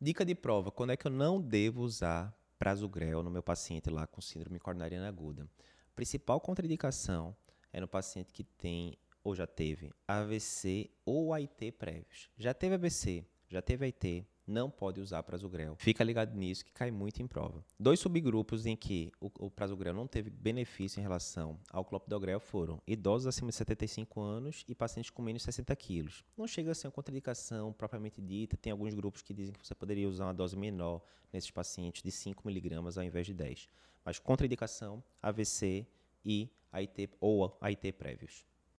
Dica de prova: quando é que eu não devo usar prasugrel no meu paciente lá com síndrome coronariana aguda? Principal contraindicação é no paciente que tem ou já teve AVC ou AIT prévios. Já teve AVC, já teve AIT, não pode usar prasugrel. Fica ligado nisso que cai muito em prova. Dois subgrupos em que o, o prasugrel não teve benefício em relação ao clopidogrel foram idosos acima de 75 anos e pacientes com menos de 60 quilos. Não chega a ser uma contraindicação propriamente dita. Tem alguns grupos que dizem que você poderia usar uma dose menor nesses pacientes de 5 miligramas ao invés de 10. Mas contraindicação, AVC e AIT ou AIT prévios.